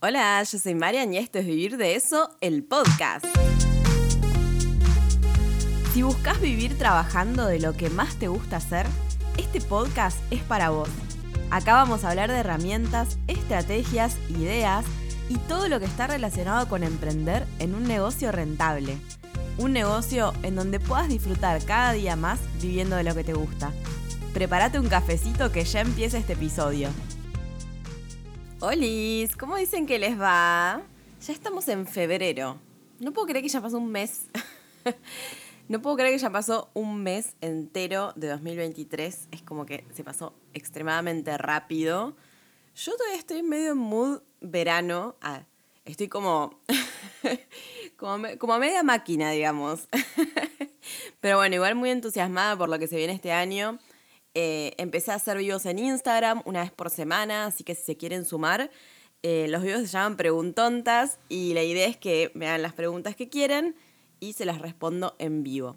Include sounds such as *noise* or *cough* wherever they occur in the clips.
Hola, yo soy Marian y esto es Vivir de Eso, el podcast. Si buscas vivir trabajando de lo que más te gusta hacer, este podcast es para vos. Acá vamos a hablar de herramientas, estrategias, ideas y todo lo que está relacionado con emprender en un negocio rentable. Un negocio en donde puedas disfrutar cada día más viviendo de lo que te gusta. Prepárate un cafecito que ya empieza este episodio. Hola, ¿cómo dicen que les va? Ya estamos en febrero. No puedo creer que ya pasó un mes. *laughs* no puedo creer que ya pasó un mes entero de 2023. Es como que se pasó extremadamente rápido. Yo todavía estoy medio en mood verano. Ah, estoy como, *laughs* como, como a media máquina, digamos. *laughs* Pero bueno, igual muy entusiasmada por lo que se viene este año. Eh, empecé a hacer videos en Instagram una vez por semana, así que si se quieren sumar, eh, los videos se llaman Preguntontas y la idea es que me hagan las preguntas que quieren y se las respondo en vivo.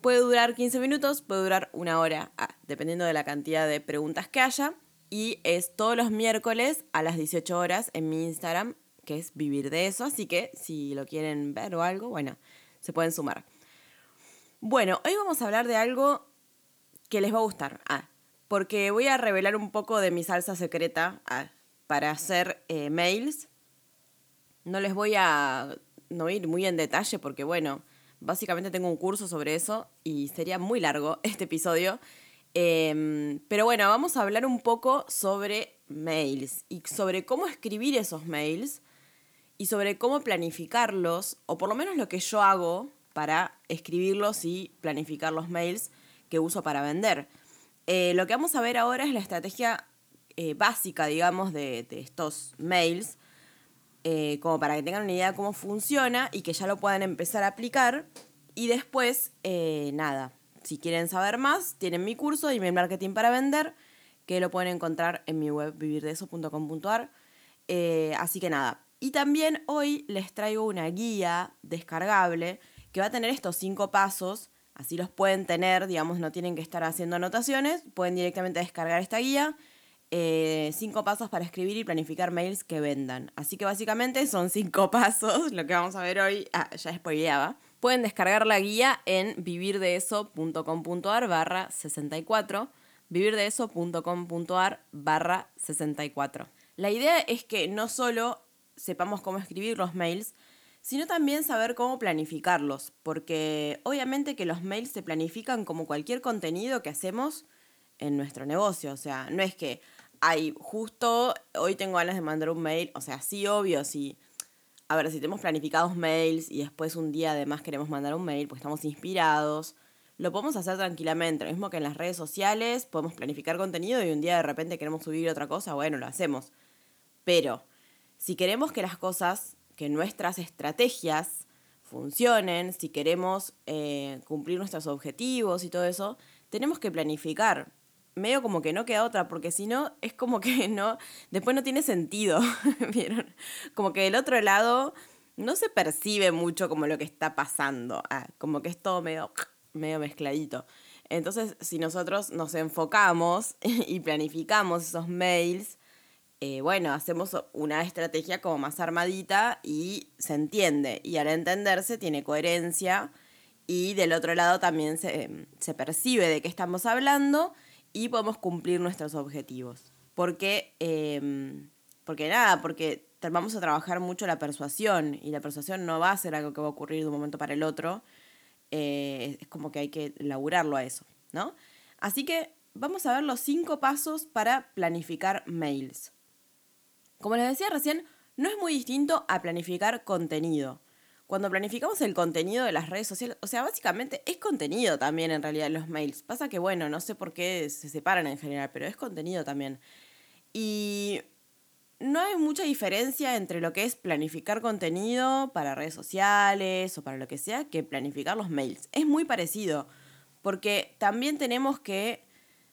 Puede durar 15 minutos, puede durar una hora, ah, dependiendo de la cantidad de preguntas que haya. Y es todos los miércoles a las 18 horas en mi Instagram, que es vivir de eso. Así que si lo quieren ver o algo, bueno, se pueden sumar. Bueno, hoy vamos a hablar de algo que les va a gustar. Porque voy a revelar un poco de mi salsa secreta para hacer eh, mails. No les voy a no ir muy en detalle porque, bueno, básicamente tengo un curso sobre eso y sería muy largo *laughs* este episodio. Em, pero bueno, vamos a hablar un poco sobre mails y sobre cómo escribir esos mails y sobre cómo planificarlos, o por lo menos lo que yo hago para escribirlos y planificar los mails que uso para vender. Eh, lo que vamos a ver ahora es la estrategia eh, básica, digamos, de, estos mails, eh, como para que tengan una idea de cómo funciona y que ya lo puedan empezar a aplicar. Y después, nada, si quieren saber más, tienen mi curso Email Marketing para Vender, que lo pueden encontrar en mi web vivirdeeso.com.ar. así que nada. Y también hoy les traigo una guía descargable que va a tener estos cinco pasos Así los pueden tener, digamos, no tienen que estar haciendo anotaciones, pueden directamente descargar esta guía. Eh, cinco pasos para escribir y planificar mails que vendan. Así que básicamente son cinco *laughs* pasos, lo que vamos a ver hoy, ah, ya spoileaba. Pueden descargar la guía en vivirdeeso.com.ar barra 64, vivirdeeso.com.ar barra 64. La idea es que no solo sepamos cómo escribir los mails, sino también saber cómo planificarlos, porque obviamente que los mails se planifican como cualquier contenido que hacemos en nuestro negocio, o sea, no es que hay justo hoy tengo ganas de mandar un mail, o sea, sí, obvio, sí. A ver, si tenemos planificados mails y después un día además queremos mandar un mail, pues estamos inspirados, lo podemos hacer tranquilamente, lo mismo que en las redes sociales, podemos planificar contenido y un día de repente queremos subir otra cosa, bueno, lo hacemos. Pero si queremos que las cosas que nuestras estrategias funcionen, si queremos eh, cumplir nuestros objetivos y todo eso, tenemos que planificar. Medio como que no queda otra, porque si no, es como que *laughs* no, después no tiene sentido, *laughs* ¿vieron? Como que del otro lado no se percibe mucho como lo que está pasando, ah, como que es todo medio, medio mezcladito. Entonces, si nosotros nos enfocamos *laughs* y planificamos esos mails, eh, bueno, hacemos una estrategia como más armadita y se entiende. Y al entenderse tiene coherencia y del otro lado también se, percibe de qué estamos hablando y podemos cumplir nuestros objetivos. Porque, em, porque nada, porque vamos a trabajar mucho la persuasión y la persuasión no va a ser algo que va a ocurrir de un momento para el otro. Eh, es como que hay que laburarlo a eso, ¿no? Así que vamos a ver los cinco pasos para planificar mails. Como les decía recién, no es muy distinto a planificar contenido. Cuando planificamos el contenido de las redes sociales, o sea, básicamente es contenido también en realidad los mails. Pasa que, bueno, no sé por qué se separan en general, pero es contenido también. Y no hay mucha diferencia entre lo que es planificar contenido para redes sociales o para lo que sea que planificar los mails. Es muy parecido, porque también tenemos que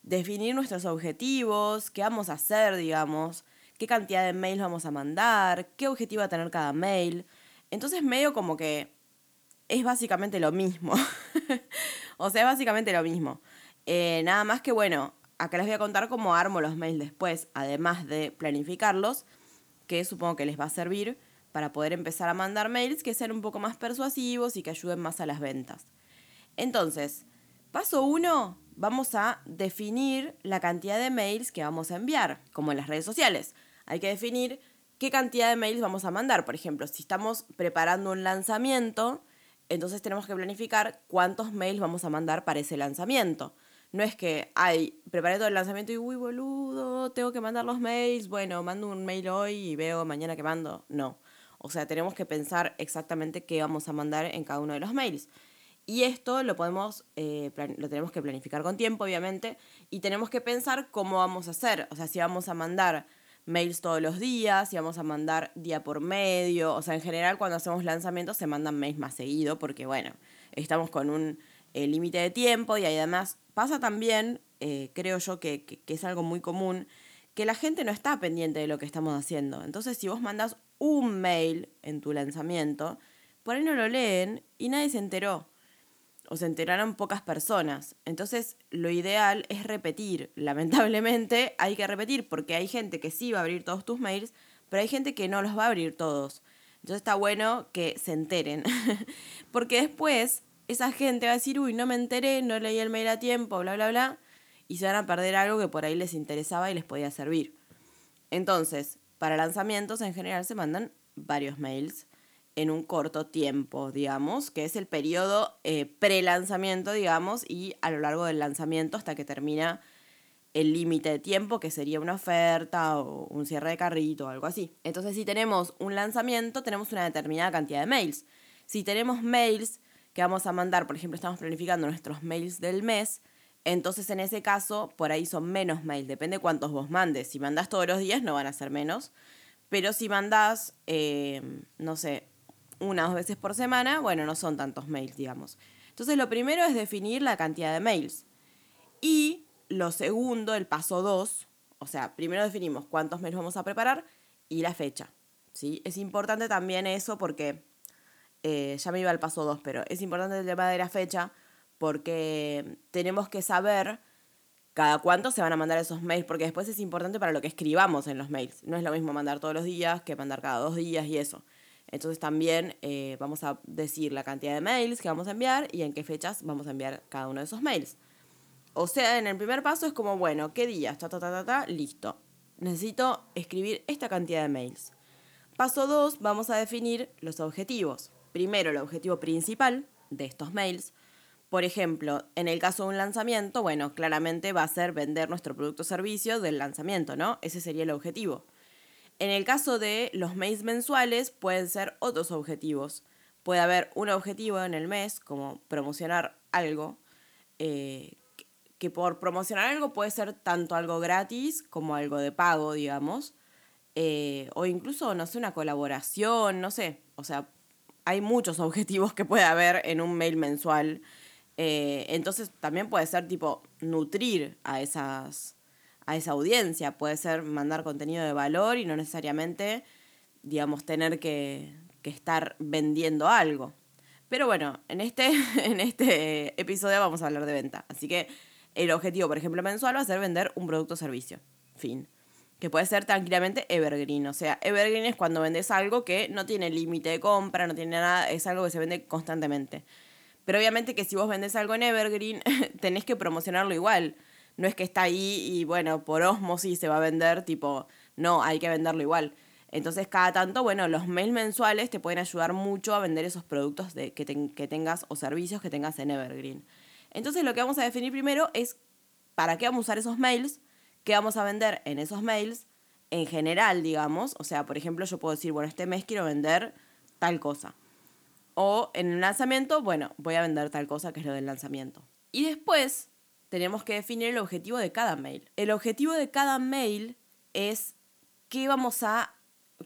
definir nuestros objetivos, qué vamos a hacer, digamos qué cantidad de mails vamos a mandar, qué objetivo va a tener cada mail. Entonces medio como que es básicamente lo mismo. *laughs* o sea, es básicamente lo mismo. Eh, nada más que bueno, acá les voy a contar cómo armo los mails después, además de planificarlos. que supongo que les va a servir para poder empezar a mandar mails que sean un poco más persuasivos y que ayuden más a las ventas. Entonces, paso uno, vamos a definir la cantidad de mails que vamos a enviar, como en las redes sociales. Hay que definir qué cantidad de mails vamos a mandar. Por ejemplo, si estamos preparando un lanzamiento, entonces tenemos que planificar cuántos mails vamos a mandar para ese lanzamiento. No es que, ay, preparé todo el lanzamiento y, uy, boludo, tengo que mandar los mails. Bueno, mando un mail hoy y veo mañana que mando. No. O sea, tenemos que pensar exactamente qué vamos a mandar en cada uno de los mails. Y esto lo podemos, eh, lo tenemos que planificar con tiempo, obviamente, y tenemos que pensar cómo vamos a hacer. O sea, si vamos a mandar mails todos los días, si vamos a mandar día por medio. O sea, en general cuando hacemos lanzamientos se mandan mails más seguido porque, bueno, estamos con un eh, límite de tiempo y además pasa también, eh, creo yo que, que, es algo muy común, que la gente no está pendiente de lo que estamos haciendo. Entonces, si vos mandas un mail en tu lanzamiento, por ahí no lo leen y nadie se enteró o se enteraron pocas personas. Entonces, lo ideal es repetir. *laughs* Lamentablemente, hay que repetir porque hay gente que sí va a abrir todos tus mails, pero hay gente que no los va a abrir todos. Entonces, está bueno que se enteren. *laughs* porque después, esa gente va a decir, uy, no me enteré, no leí el mail a tiempo, bla, bla, bla, y se van a perder algo que por ahí les interesaba y les podía servir. Entonces, para lanzamientos en general se mandan varios mails en un corto tiempo, digamos, que es el periodo eh, pre-lanzamiento, digamos, y a lo largo del lanzamiento hasta que termina el límite de tiempo, que sería una oferta o un cierre de carrito o algo así. Entonces, si tenemos un lanzamiento, tenemos una determinada cantidad de mails. Si tenemos mails que vamos a mandar, por ejemplo, estamos planificando nuestros mails del mes, entonces en ese caso, por ahí son menos mails, depende cuántos vos mandes. Si mandás todos los días, no van a ser menos. Pero si mandás, eh, no sé, una o dos veces por semana, bueno, no son tantos mails, digamos. Entonces lo primero es definir la cantidad de mails. Y lo segundo, el paso dos, o sea, primero definimos cuántos mails vamos a preparar y la fecha. ¿sí? Es importante también eso porque, eh, ya me iba al paso dos, pero es importante el tema de la fecha porque tenemos que saber cada cuánto se van a mandar esos mails, porque después es importante para lo que escribamos en los mails. No es lo mismo mandar todos los días que mandar cada dos días y eso. Entonces también eh, vamos a decir la cantidad de mails que vamos a enviar y en qué fechas vamos a enviar cada uno de esos mails. O sea, en el primer paso es como, bueno, ¿qué días? Ta, ta, ta, ta, ta, listo. Necesito escribir esta cantidad de mails. Paso 2, vamos a definir los objetivos. Primero, el objetivo principal de estos mails. Por ejemplo, en el caso de un lanzamiento, bueno, claramente va a ser vender nuestro producto o servicio del lanzamiento, ¿no? Ese sería el objetivo. En el caso de los mails mensuales pueden ser otros objetivos. Puede haber un objetivo en el mes, como promocionar algo, eh, que por promocionar algo puede ser tanto algo gratis como algo de pago, digamos, eh, o incluso, no sé, una colaboración, no sé, o sea, hay muchos *laughs* objetivos que puede haber en un mail mensual. Eh, entonces también puede ser tipo nutrir a esas, a esa audiencia. Puede ser mandar contenido de valor y no necesariamente, digamos, tener que, estar vendiendo algo. Pero bueno, en este, *laughs* en este episodio vamos a hablar de venta. Así que el objetivo, por ejemplo, mensual va a ser vender un producto o servicio. Fin. Que puede ser tranquilamente evergreen. O sea, evergreen es cuando vendes algo que no tiene límite de compra, no tiene nada, es algo que se vende constantemente. Pero obviamente que si vos vendes algo en evergreen, *laughs* tenés que promocionarlo igual no es que está ahí y bueno, por osmosis se va a vender, tipo, no, hay que venderlo igual. Entonces, cada tanto, bueno, los mails mensuales te pueden ayudar mucho a vender esos productos de, que, tengas o servicios que tengas en Evergreen. Entonces, lo que vamos a definir primero es para qué vamos a usar esos mails, qué vamos a vender en esos mails, en general, digamos. O sea, por ejemplo, yo puedo decir, bueno, este mes quiero vender tal cosa. O en el lanzamiento, bueno, voy a vender tal cosa que es lo del lanzamiento. Y después tenemos que definir el objetivo de cada mail. El objetivo de cada mail es qué vamos a,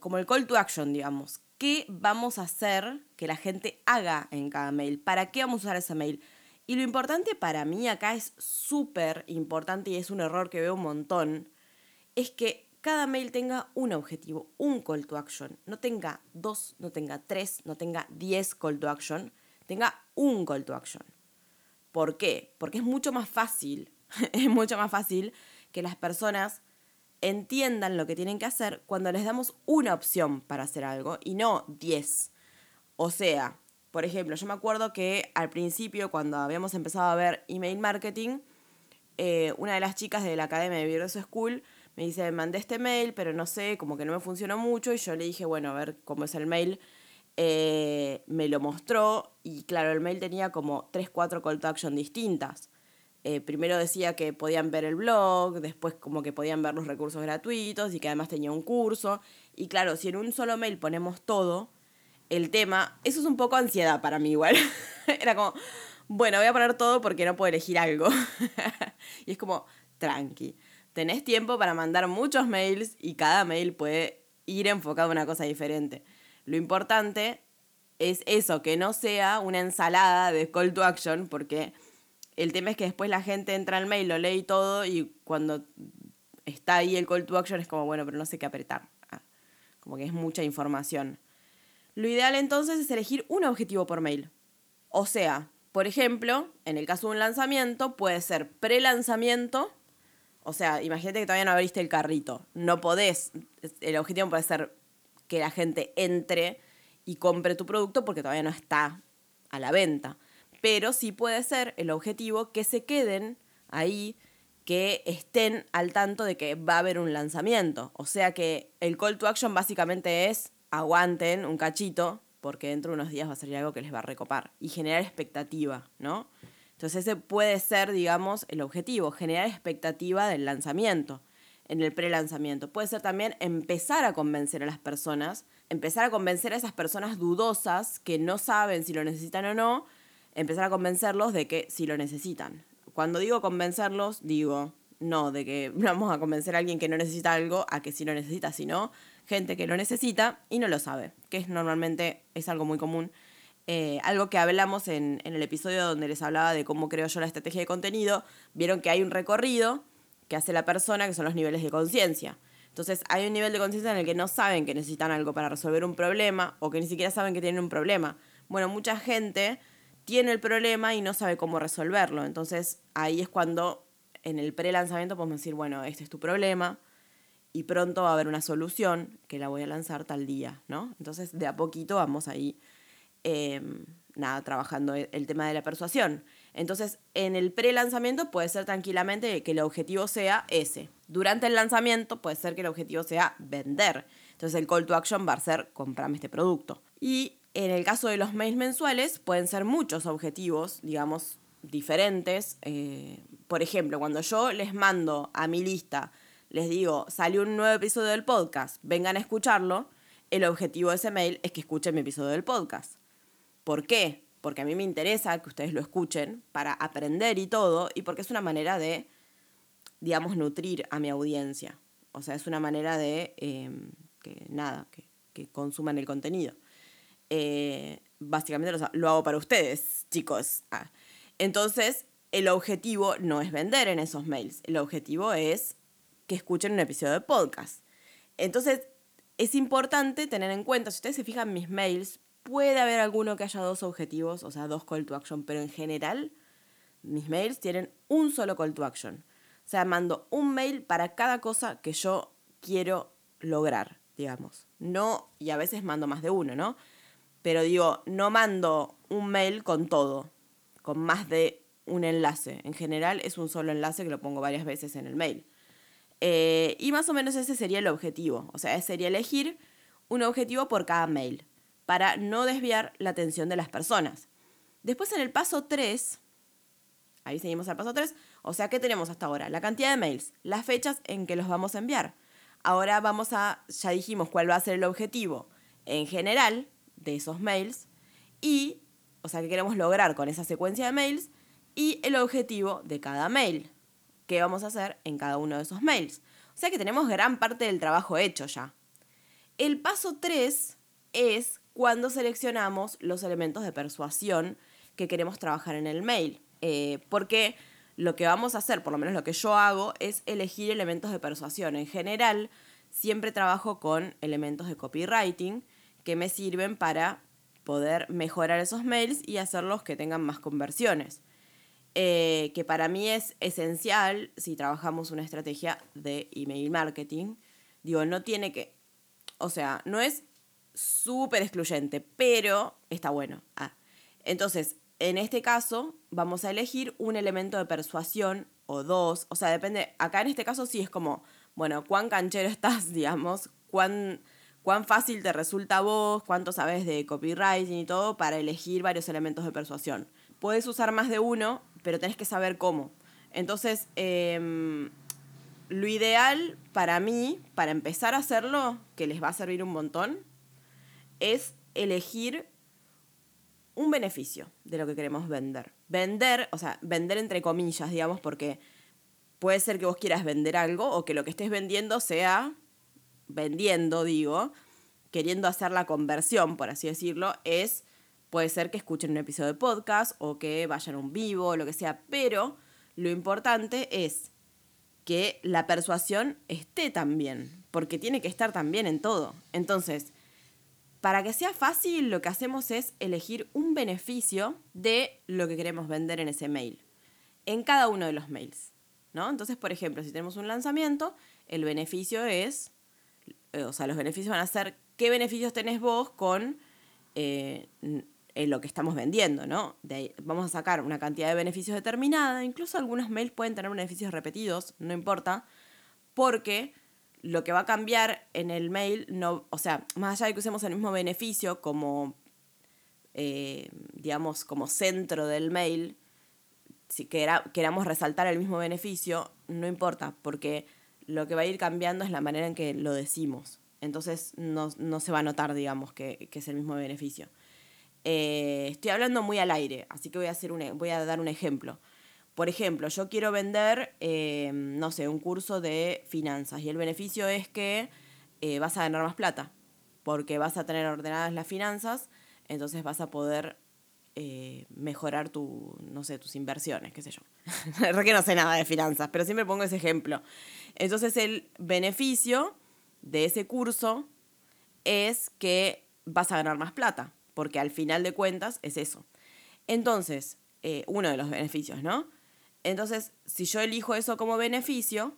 como el call to action, digamos, qué vamos a hacer que la gente haga en cada mail, para qué vamos a usar ese mail. Y lo importante para mí acá es súper importante y es un error que veo un montón, es que cada mail tenga un objetivo, un call to action. No tenga dos, no tenga tres, no tenga diez call to action, tenga un call to action. ¿Por qué? Porque es mucho más fácil, *laughs* es mucho más fácil que las personas entiendan lo que tienen que hacer cuando les damos una opción para hacer algo y no 10. O sea, por ejemplo, yo me acuerdo que al principio, cuando habíamos empezado a ver email marketing, eh, una de las chicas de la Academia de Virus School me dice, mandé este mail, pero no sé, como que no me funcionó mucho, y yo le dije, bueno, a ver cómo es el mail. Eh, me lo mostró y claro, el mail tenía como 3, 4 call to action distintas. Eh, primero decía que podían ver el blog, después como que podían ver los recursos gratuitos y que además tenía un curso. Y claro, si en un solo mail ponemos todo, el tema, eso es un poco ansiedad para mí igual. *laughs* Era como, bueno, voy a poner todo porque no puedo elegir algo. *laughs* y es como, tranqui. Tenés tiempo para mandar muchos mails y cada mail puede ir enfocado a una cosa diferente. Lo importante es eso, que no sea una ensalada de call to action, porque el tema es que después la gente entra al mail, lo lee todo y cuando está ahí el call to action es como, bueno, pero no sé qué apretar. Ah, como que es mucha información. Lo ideal entonces es elegir un objetivo por mail. O sea, por ejemplo, en el caso de un lanzamiento, puede ser pre-lanzamiento. O sea, imagínate que todavía no abriste el carrito. No podés. El objetivo puede ser que la gente entre y compre tu producto porque todavía no está a la venta pero sí puede ser el objetivo que se queden ahí, que estén al tanto de que va a haber un lanzamiento. O sea que el call to action básicamente es aguanten un cachito, porque dentro de unos días va a salir algo que les va a recopar y generar expectativa, ¿no? Entonces ese puede ser, digamos, el objetivo, generar expectativa del lanzamiento, en el pre-lanzamiento. Puede ser también empezar a convencer a las personas, empezar a convencer a esas personas dudosas que no saben si lo necesitan o no, empezar a convencerlos de que si lo necesitan. Cuando digo convencerlos, digo no de que *laughs* vamos a convencer a alguien que no necesita algo a que sí lo necesita, sino gente que lo necesita y no lo sabe, que es normalmente es algo muy común. Eh, algo que hablamos en, en el episodio donde les hablaba de cómo creo yo la estrategia de contenido, vieron que hay un recorrido que hace la persona, que son los niveles de conciencia. Entonces hay un nivel de conciencia en el que no saben que necesitan algo para resolver un problema o que ni siquiera saben que tienen un problema. Bueno, mucha gente tiene el problema y no sabe cómo resolverlo. Entonces ahí es cuando en el pre-lanzamiento podemos decir, bueno, este es tu problema y pronto va a haber una solución que la voy a lanzar tal día, ¿no? Entonces de a poquito vamos ahí, em, nada, trabajando el tema de la persuasión. Entonces en el pre-lanzamiento puede ser tranquilamente que el objetivo sea ese. Durante el lanzamiento puede ser que el objetivo sea vender. Entonces el call to action va a ser comprame este producto. Y en el caso de los mails mensuales, pueden ser muchos objetivos, digamos, diferentes. Eh, por ejemplo, cuando yo les mando a mi lista, les digo, salió un nuevo episodio del podcast, vengan a escucharlo, el objetivo de ese mail es que escuchen mi episodio del podcast. ¿Por qué? Porque a mí me interesa que ustedes lo escuchen para aprender y todo, y porque es una manera de, digamos, nutrir a mi audiencia. O sea, es una manera de eh, que nada, que, que consuman el contenido. Eh, básicamente lo, hago para ustedes, chicos. Ah. Entonces, el objetivo no es vender en esos mails, el objetivo es que escuchen un episodio de podcast. Entonces, es importante tener en cuenta, si ustedes se fijan mis mails, puede haber alguno que haya dos objetivos, o sea, dos call to action, pero en general mis mails tienen un solo call to action. O sea, mando un mail para cada cosa que yo quiero lograr, digamos. No, y a veces mando más de uno, ¿no? pero digo, no mando un mail con todo, con más de un enlace. En general es un solo enlace que lo pongo varias veces en el mail. Eh, y más o menos ese sería el objetivo. O sea, sería elegir un objetivo por cada mail para no desviar la atención de las personas. Después en el paso 3, ahí seguimos al paso 3, o sea, ¿qué tenemos hasta ahora? La cantidad de mails, las fechas en que los vamos a enviar. Ahora vamos a, ya dijimos cuál va a ser el objetivo en general, de esos mails y, o sea, qué queremos lograr con esa secuencia de mails y el objetivo de cada mail. ¿Qué vamos a hacer en cada uno de esos mails? O sea que tenemos gran parte del trabajo hecho ya. El paso 3 es cuando seleccionamos los elementos de persuasión que queremos trabajar en el mail. Eh, porque lo que vamos a hacer, por lo menos lo que yo hago, es elegir elementos de persuasión. En general, siempre trabajo con elementos de copywriting que me sirven para poder mejorar esos mails y hacerlos que tengan más conversiones. eh, que para mí es esencial si trabajamos una estrategia de email marketing. Digo, no tiene que, o sea, no es súper excluyente, pero está bueno. Ah. Entonces, en este caso, vamos a elegir un elemento de persuasión o dos. O sea, depende. Acá en este caso sí es como, bueno, cuán canchero estás, *laughs* digamos, cuán, cuán fácil te resulta a vos, cuánto sabes de copywriting y todo para elegir varios elementos de persuasión. Puedes usar más de uno, pero tenés que saber cómo. Entonces, em, lo ideal para mí, para empezar a hacerlo, que les va a servir un montón, es elegir un beneficio de lo que queremos vender. Vender, o sea, vender entre comillas, digamos, porque puede ser que vos quieras vender algo o que lo que estés vendiendo sea vendiendo, digo, queriendo hacer la conversión, por así decirlo, es puede ser que escuchen un episodio de podcast o que vayan a un vivo o lo que sea, pero lo importante es que la persuasión esté también, porque tiene que estar también en todo. Entonces, para que sea fácil, lo que hacemos es elegir un beneficio de lo que queremos vender en ese mail, en cada uno de los mails. ¿no? Entonces, por ejemplo, si tenemos un lanzamiento, el beneficio es, eh, o sea, los beneficios van a ser qué beneficios tenés vos con eh, lo que estamos vendiendo, ¿no? vamos a sacar una cantidad de beneficios determinada, incluso algunos mails pueden tener beneficios repetidos, no importa, porque lo que va a cambiar en el mail, no, o sea, más allá de que usemos el mismo beneficio como, eh, digamos, como centro del mail, si queramos resaltar el mismo beneficio, no importa, porque lo que va a ir cambiando es la manera en que lo decimos. Entonces no, se va a notar, digamos, que, es el mismo beneficio. Eh, estoy hablando muy al aire, así que voy a, hacer un, voy a dar un ejemplo. Por ejemplo, yo quiero vender, eh, no sé, un curso de finanzas y el beneficio es que eh, vas a ganar más plata, porque vas a tener ordenadas las finanzas, entonces vas a poder eh, mejorar tu, no sé, tus inversiones, qué sé yo. *laughs* La que no sé nada de finanzas, pero siempre pongo ese ejemplo. Entonces el beneficio de ese curso es que vas a ganar más plata, porque al final de cuentas es eso. Entonces, uno de los beneficios, ¿no? Entonces, si yo elijo eso como beneficio,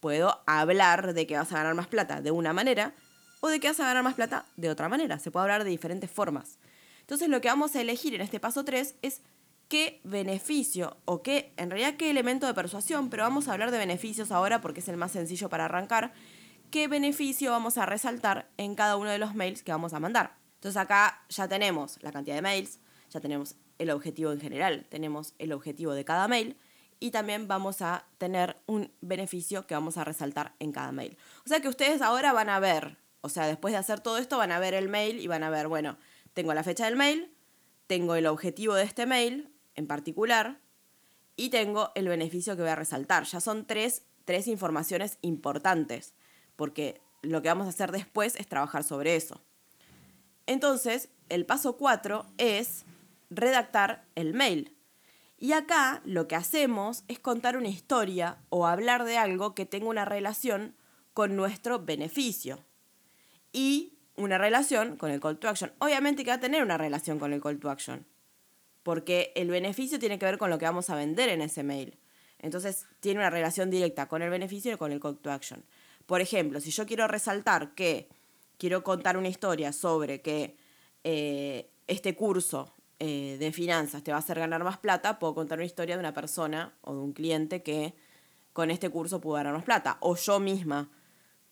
puedo hablar de que vas a ganar más plata de una manera o de que vas a ganar más plata de otra manera. Se puede hablar de diferentes formas. Entonces, lo que vamos a elegir en este paso 3 es qué beneficio o qué, en realidad, qué elemento de persuasión, pero vamos a hablar de beneficios ahora porque es el más sencillo para arrancar. ¿Qué beneficio vamos a resaltar en cada uno de los mails que vamos a mandar? Entonces, acá ya tenemos la cantidad de mails, ya tenemos el objetivo en general, tenemos el objetivo de cada mail y también vamos a tener un beneficio que vamos a resaltar en cada mail. O sea que ustedes ahora van a ver, o sea, después de hacer todo esto, van a ver el mail y van a ver, bueno, tengo la fecha del mail, tengo el objetivo de este mail en particular y tengo el beneficio que voy a resaltar. Ya son tres, tres informaciones importantes, porque lo que vamos a hacer después es trabajar sobre eso. Entonces, el paso 4 es redactar el mail. Y acá lo que hacemos es contar una historia o hablar de algo que tenga una relación con nuestro beneficio y una relación con el call to action. Obviamente que va a tener una relación con el call to action, porque el beneficio tiene que ver con lo que vamos a vender en ese mail. Entonces tiene una relación directa con el beneficio y con el call to action. Por ejemplo, si yo quiero resaltar que quiero contar una historia sobre que eh, este curso eh, de finanzas te va a hacer ganar más plata, puedo contar una historia de una persona o de un cliente que con este curso pudo ganar más plata. O yo misma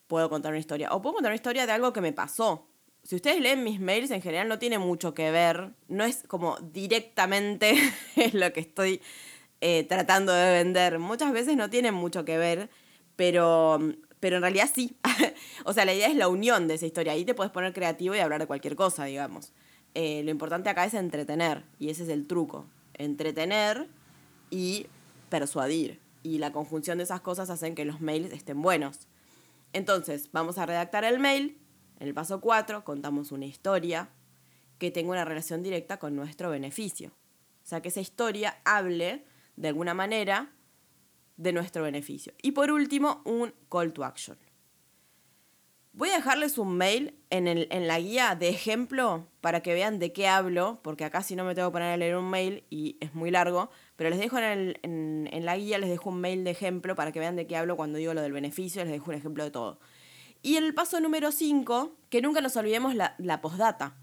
puedo contar una historia. O puedo contar una historia de algo que me pasó. Si ustedes leen mis mails, en general no tiene mucho que ver. No es como directamente *laughs* lo que estoy eh, tratando de vender. Muchas veces no tiene mucho que ver, pero, pero en realidad sí. *laughs* o sea, la idea es la unión de esa historia. Ahí te puedes poner creativo y hablar de cualquier cosa, digamos. Eh, lo importante acá es entretener, y ese es el truco. Entretener y persuadir. Y la conjunción de esas cosas hacen que los mails estén buenos. Entonces, vamos a redactar el mail. En el paso 4 contamos una historia que tenga una relación directa con nuestro beneficio. O sea, que esa historia hable de alguna manera de nuestro beneficio. Y por último, un call to action. Voy a dejarles un mail en, el, en la guía de ejemplo para que vean de qué hablo, porque acá si no me tengo que poner a leer un mail y es muy largo, pero les dejo en, en, la guía, les dejo un mail de ejemplo para que vean de qué hablo cuando digo lo del beneficio, les dejo un ejemplo de todo. Y el paso número 5, que nunca nos olvidemos la, la postdata,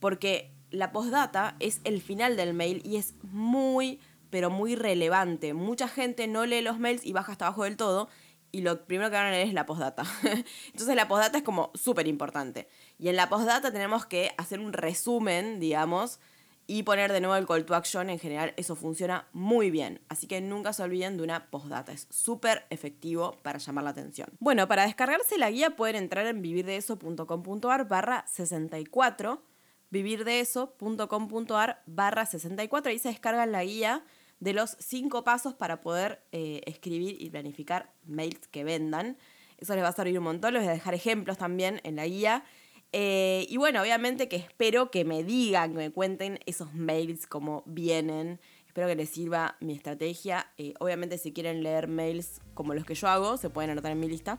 porque la postdata es el final del mail y es muy, pero muy relevante. Mucha gente no lee los mails y baja hasta abajo del todo y lo primero que van a leer es la postdata. *laughs* Entonces la postdata es como súper importante. Y en la postdata tenemos que hacer un resumen, digamos, y poner de nuevo el call to action. En general eso funciona muy bien. Así que nunca se olviden de una postdata. Es súper efectivo para llamar la atención. Bueno, para descargarse la guía pueden entrar en vivirdeeso.com.ar barra 64 vivirdeeso.com.ar barra 64. Ahí se descargan la guía de los cinco pasos para poder eh, escribir y planificar mails que vendan. Eso les va a servir un montón. Les voy a dejar ejemplos también en la guía. Eh, y bueno, obviamente que espero que me digan, que me cuenten esos mails como vienen. Espero que les sirva mi estrategia. Eh, obviamente si quieren leer mails como los que yo hago, se pueden anotar en mi lista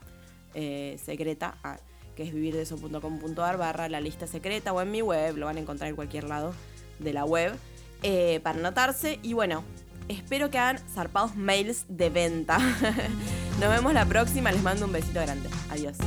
secreta. Que es vivirdeso.com.ar barra la lista secreta o en mi web, lo van a encontrar en cualquier lado de la web, para anotarse. Y bueno, Espero que hagan zarpados mails de venta. *laughs* Nos vemos la próxima. Les mando un besito grande. Adiós.